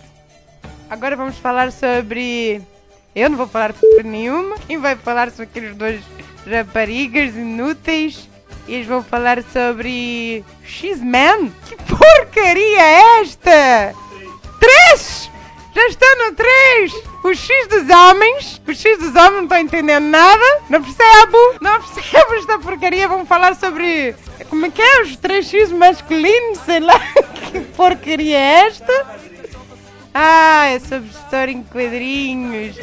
Agora vamos falar sobre. Eu não vou falar sobre nenhuma. Quem vai falar são aqueles dois raparigas inúteis. Eles vão falar sobre. X-Men? Que porcaria é esta? Três! Já está no 3! O X dos homens! O X dos homens não estou entendendo nada! Não percebo! Não percebo esta porcaria! Vamos falar sobre. Como é que é? Os 3X masculinos? Sei lá! Que porcaria é esta? Ah, é sobre história em quadrinhos!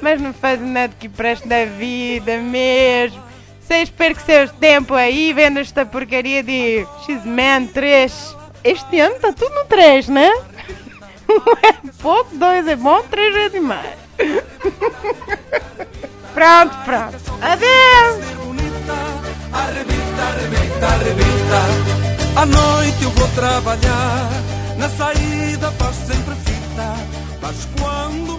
Mas não fazem nada que preste da vida mesmo! Vocês percam seus tempo aí vendo esta porcaria de X-Men 3. Este ano está tudo no 3, né? É pouco, dois é bom, três é demais. pronto, pronto. Adeus! Arrebita, arrebita, arrebita. À noite eu vou trabalhar. Na saída faz sempre fita. Mas quando